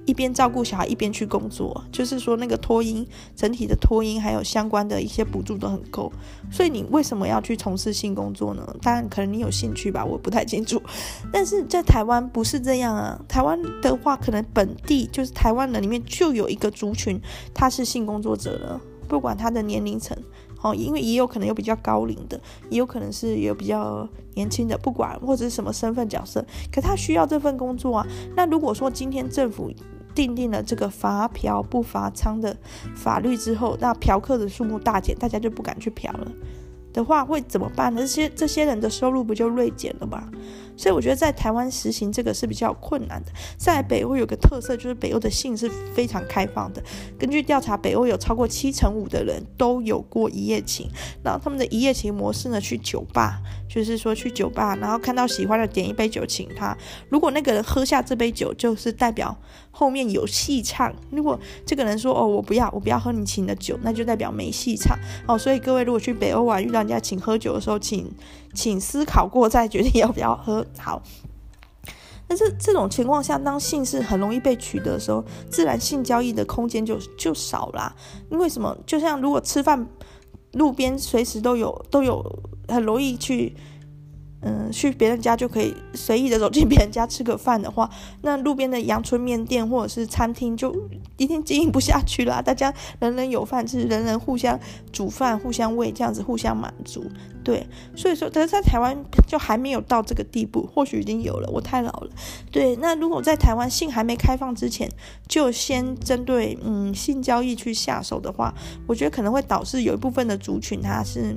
一边照顾小孩一边去工作，就是说那个托婴整体的托婴还有相关的一些补助都很够，所以你为什么要去从事性工作呢？当然可能你有兴趣吧，我不太清楚。但是在台湾不是这样啊，台湾的话可能本地就是台湾人里面就有一个族群他是性工作者了，不管他的年龄层，哦，因为也有可能有比较高龄的，也有可能是有比较年轻的，不管或者是什么身份角色，可他需要这份工作啊。那如果说今天政府订定了这个罚嫖不罚娼的法律之后，那嫖客的数目大减，大家就不敢去嫖了的话，会怎么办呢？这些这些人的收入不就锐减了吗？所以我觉得在台湾实行这个是比较困难的。在北欧有个特色，就是北欧的性是非常开放的。根据调查，北欧有超过七成五的人都有过一夜情。然后他们的一夜情模式呢，去酒吧，就是说去酒吧，然后看到喜欢的点一杯酒请他。如果那个人喝下这杯酒，就是代表后面有戏唱。如果这个人说哦，我不要，我不要喝你请的酒，那就代表没戏唱。哦，所以各位如果去北欧玩，遇到人家请喝酒的时候，请请思考过再决定要不要喝。好，那这这种情况下，当性是很容易被取得的时候，自然性交易的空间就就少啦。因为什么？就像如果吃饭，路边随时都有都有，很容易去。嗯，去别人家就可以随意的走进别人家吃个饭的话，那路边的阳春面店或者是餐厅就一定经营不下去了。大家人人有饭吃，人人互相煮饭，互相喂，这样子互相满足。对，所以说，但是在台湾就还没有到这个地步，或许已经有了。我太老了。对，那如果在台湾性还没开放之前，就先针对嗯性交易去下手的话，我觉得可能会导致有一部分的族群他是。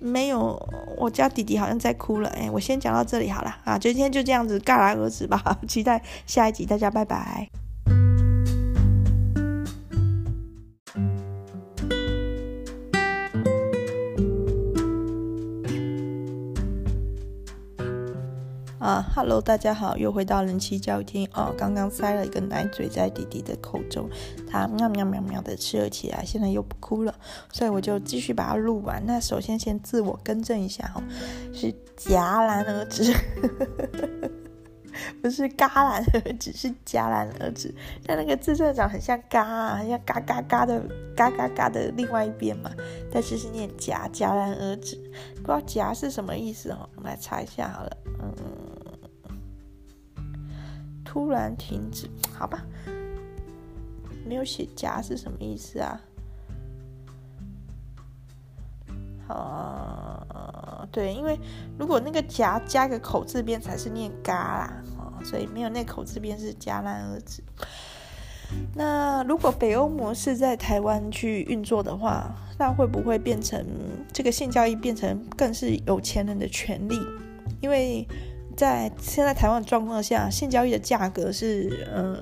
没有，我家弟弟好像在哭了。哎，我先讲到这里好了啊，今天就这样子戛然而止吧。期待下一集，大家拜拜。Hello，，大家好，又回到人妻教育厅哦。刚刚塞了一个奶嘴在弟弟的口中，他喵喵喵喵的吃了起来，现在又不哭了，所以我就继续把它录完。那首先先自我更正一下哦，是戛然而止，不是戛然而止，是戛然而止。但那个字真的长很像嘎啊，很像嘎嘎嘎的嘎嘎嘎的另外一边嘛，但是是念戛戛然而止，不知道戛是什么意思哦，我们来查一下好了，嗯。突然停止，好吧，没有写戛是什么意思啊？啊，对，因为如果那个夹加个口字边才是念嘎啦，哦，所以没有那口字边是戛然而止。那如果北欧模式在台湾去运作的话，那会不会变成这个性交易变成更是有钱人的权利？因为在现在台湾的状况下，性交易的价格是呃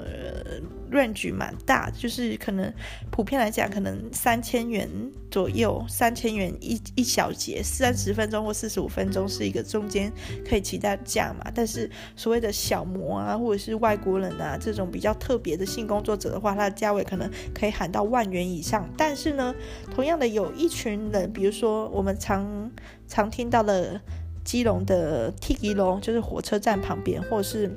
range 蛮大，就是可能普遍来讲，可能三千元左右，三千元一一小节，三十分钟或四十五分钟是一个中间可以期待价嘛。但是所谓的小模啊，或者是外国人啊这种比较特别的性工作者的话，它的价位可能可以喊到万元以上。但是呢，同样的有一群人，比如说我们常常听到的。基隆的 Tiki 龙就是火车站旁边，或者是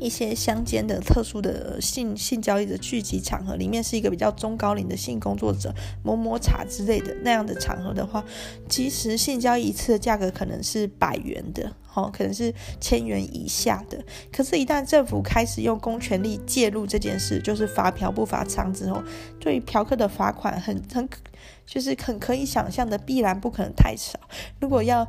一些乡间的特殊的性性交易的聚集场合，里面是一个比较中高龄的性工作者摸摸茶之类的那样的场合的话，其实性交易一次的价格可能是百元的，哦，可能是千元以下的。可是，一旦政府开始用公权力介入这件事，就是罚嫖不罚娼之后，对于嫖客的罚款很很就是很可以想象的，必然不可能太少。如果要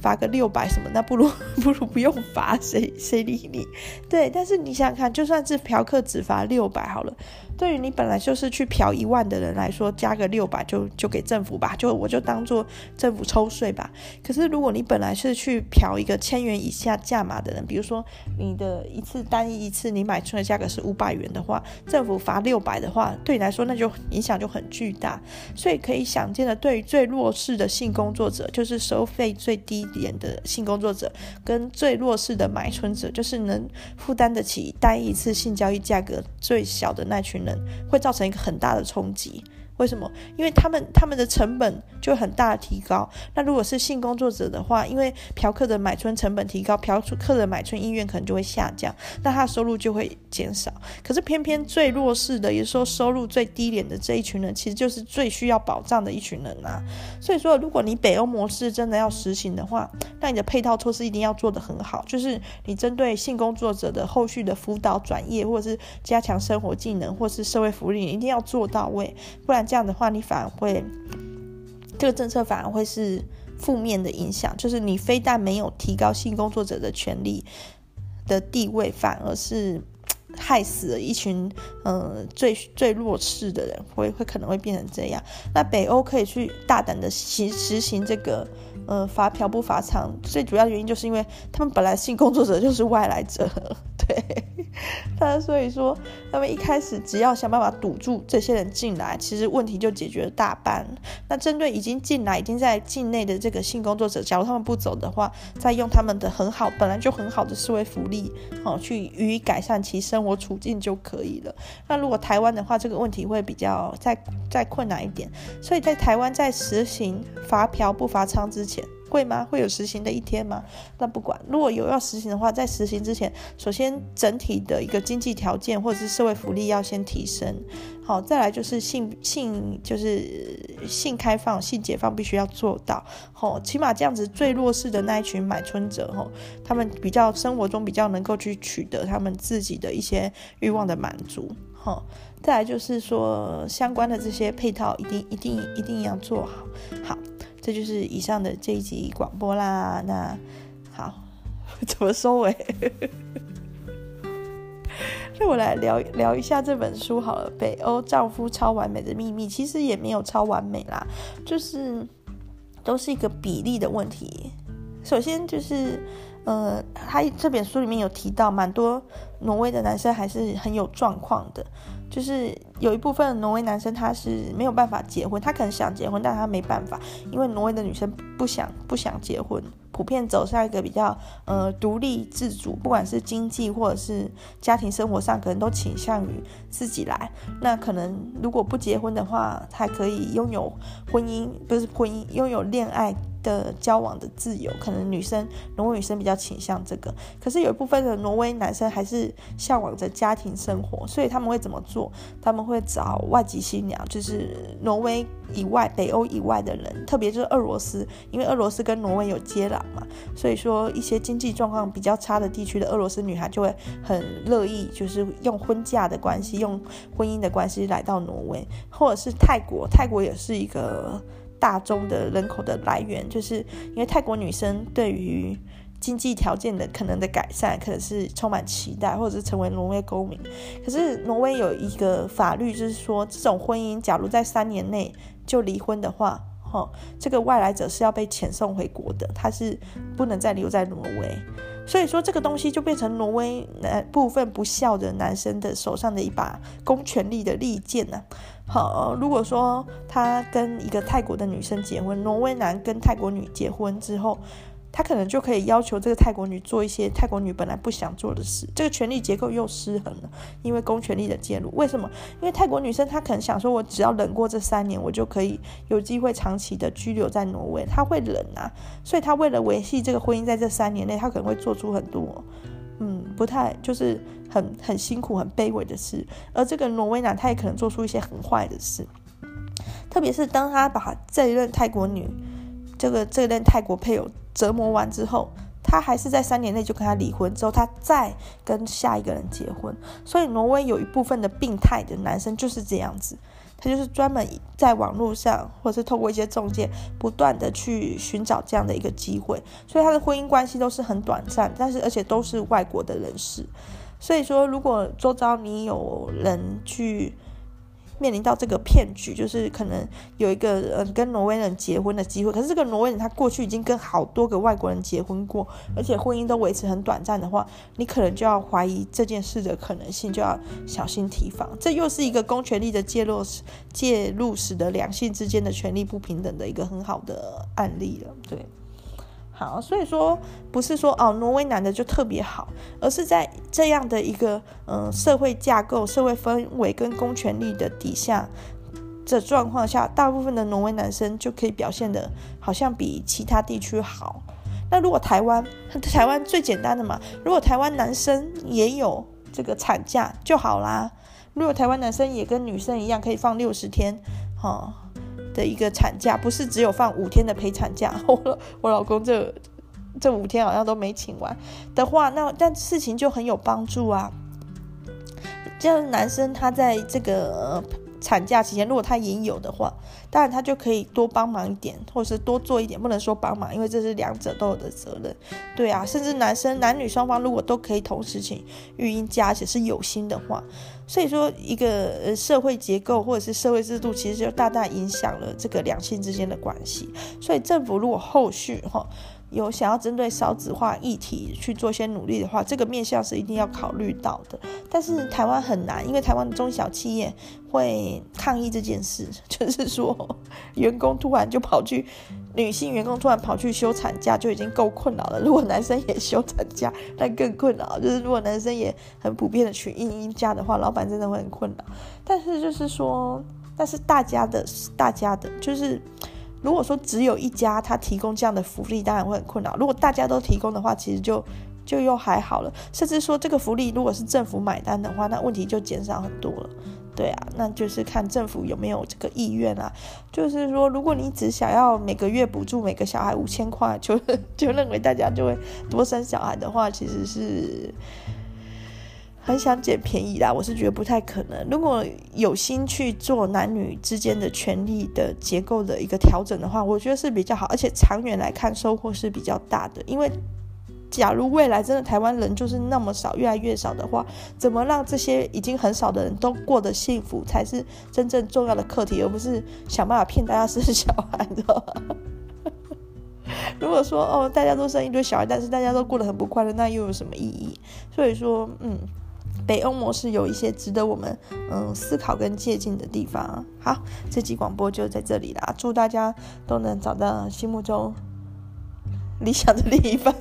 罚个六百什么，那不如 不如不用罚，谁谁理你？对，但是你想想看，就算是嫖客只罚六百好了。对于你本来就是去嫖一万的人来说，加个六百就就给政府吧，就我就当做政府抽税吧。可是如果你本来是去嫖一个千元以下价码的人，比如说你的一次单一一次你买春的价格是五百元的话，政府罚六百的话，对你来说那就影响就很巨大。所以可以想见的，对于最弱势的性工作者，就是收费最低点的性工作者，跟最弱势的买春者，就是能负担得起单一次性交易价格最小的那群。会造成一个很大的冲击。为什么？因为他们他们的成本就很大的提高。那如果是性工作者的话，因为嫖客的买春成本提高，嫖客的买春意愿可能就会下降，那他的收入就会减少。可是偏偏最弱势的，也是说收入最低廉的这一群人，其实就是最需要保障的一群人啊。所以说，如果你北欧模式真的要实行的话，那你的配套措施一定要做得很好，就是你针对性工作者的后续的辅导、转业，或者是加强生活技能，或是社会福利，你一定要做到位，不然。这样的话，你反而会这个政策反而会是负面的影响，就是你非但没有提高性工作者的权利的地位，反而是害死了一群呃最最弱势的人，会会可能会变成这样。那北欧可以去大胆的实实行这个呃罚嫖不罚娼，最主要的原因就是因为他们本来性工作者就是外来者，对，那所以说他们一开始只要想办法堵住这些人进来，其实问题就解决了大半。那针对已经进来、已经在境内的这个性工作者，假如他们不走的话，再用他们的很好、本来就很好的社会福利，哦，去予以改善其生活处境就可以了。那如果台湾的话，这个问题会比较再再困难一点，所以在台湾在实行罚嫖不罚娼之前。会吗？会有实行的一天吗？那不管，如果有要实行的话，在实行之前，首先整体的一个经济条件或者是社会福利要先提升，好，再来就是性性就是性开放、性解放必须要做到，好，起码这样子最弱势的那一群买春者，吼，他们比较生活中比较能够去取得他们自己的一些欲望的满足，好，再来就是说相关的这些配套一定一定一定要做好，好。这就是以上的这一集广播啦。那好，怎么收尾？那我来聊聊一下这本书好了。北欧丈夫超完美的秘密，其实也没有超完美啦，就是都是一个比例的问题。首先就是，呃，他这本书里面有提到，蛮多挪威的男生还是很有状况的。就是有一部分挪威男生他是没有办法结婚，他可能想结婚，但他没办法，因为挪威的女生不想不想结婚，普遍走向一个比较呃独立自主，不管是经济或者是家庭生活上，可能都倾向于自己来。那可能如果不结婚的话，还可以拥有婚姻，不是婚姻，拥有恋爱的交往的自由，可能女生挪威女生比较倾向这个。可是有一部分的挪威男生还是向往着家庭生活，所以他们会怎么做？他们会找外籍新娘，就是挪威以外、北欧以外的人，特别就是俄罗斯，因为俄罗斯跟挪威有接壤嘛，所以说一些经济状况比较差的地区的俄罗斯女孩就会很乐意，就是用婚嫁的关系、用婚姻的关系来到挪威，或者是泰国，泰国也是一个。大宗的人口的来源，就是因为泰国女生对于经济条件的可能的改善，可能是充满期待，或者是成为挪威公民。可是挪威有一个法律，就是说这种婚姻，假如在三年内就离婚的话，哈，这个外来者是要被遣送回国的，他是不能再留在挪威。所以说，这个东西就变成挪威男部分不孝的男生的手上的一把公权力的利剑呢、啊。好，如果说他跟一个泰国的女生结婚，挪威男跟泰国女结婚之后。他可能就可以要求这个泰国女做一些泰国女本来不想做的事，这个权力结构又失衡了，因为公权力的介入。为什么？因为泰国女生她可能想说，我只要忍过这三年，我就可以有机会长期的居留在挪威。她会忍啊，所以她为了维系这个婚姻，在这三年内，她可能会做出很多，嗯，不太就是很很辛苦、很卑微的事。而这个挪威男，他也可能做出一些很坏的事，特别是当他把这一任泰国女，这个这一任泰国配偶。折磨完之后，他还是在三年内就跟他离婚，之后他再跟下一个人结婚。所以挪威有一部分的病态的男生就是这样子，他就是专门在网络上或者是透过一些中介，不断的去寻找这样的一个机会。所以他的婚姻关系都是很短暂，但是而且都是外国的人士。所以说，如果周遭你有人去。面临到这个骗局，就是可能有一个呃跟挪威人结婚的机会，可是这个挪威人他过去已经跟好多个外国人结婚过，而且婚姻都维持很短暂的话，你可能就要怀疑这件事的可能性，就要小心提防。这又是一个公权力的介入，介入使得两性之间的权力不平等的一个很好的案例了，对。好，所以说不是说哦，挪威男的就特别好，而是在这样的一个嗯、社会架构、社会氛围跟公权力的底下这状况下，大部分的挪威男生就可以表现的好像比其他地区好。那如果台湾，台湾最简单的嘛，如果台湾男生也有这个产假就好啦。如果台湾男生也跟女生一样可以放六十天，哈、哦。的一个产假不是只有放五天的陪产假，我我老公这这五天好像都没请完的话，那但事情就很有帮助啊。这样男生他在这个产假期间，如果他也有的话，当然他就可以多帮忙一点，或者是多做一点，不能说帮忙，因为这是两者都有的责任。对啊，甚至男生男女双方如果都可以同时请育婴假，而且是有心的话。所以说，一个社会结构或者是社会制度，其实就大大影响了这个两性之间的关系。所以政府如果后续哈。有想要针对少子化议题去做些努力的话，这个面向是一定要考虑到的。但是台湾很难，因为台湾的中小企业会抗议这件事，就是说员工突然就跑去，女性员工突然跑去休产假就已经够困扰了。如果男生也休产假，那更困扰。就是如果男生也很普遍的去应应假的话，老板真的会很困扰。但是就是说，但是大家的，大家的，就是。如果说只有一家他提供这样的福利，当然会很困扰。如果大家都提供的话，其实就就又还好了。甚至说这个福利如果是政府买单的话，那问题就减少很多了。对啊，那就是看政府有没有这个意愿啊。就是说，如果你只想要每个月补助每个小孩五千块，就 就认为大家就会多生小孩的话，其实是。很想捡便宜啦，我是觉得不太可能。如果有心去做男女之间的权利的结构的一个调整的话，我觉得是比较好，而且长远来看收获是比较大的。因为假如未来真的台湾人就是那么少，越来越少的话，怎么让这些已经很少的人都过得幸福，才是真正重要的课题，而不是想办法骗大家生小孩，知道吗？如果说哦，大家都生一堆小孩，但是大家都过得很不快乐，那又有什么意义？所以说，嗯。北欧模式有一些值得我们嗯思考跟借鉴的地方。好，这集广播就在这里啦，祝大家都能找到心目中理想的另一半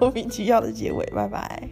莫名其妙的结尾拜拜。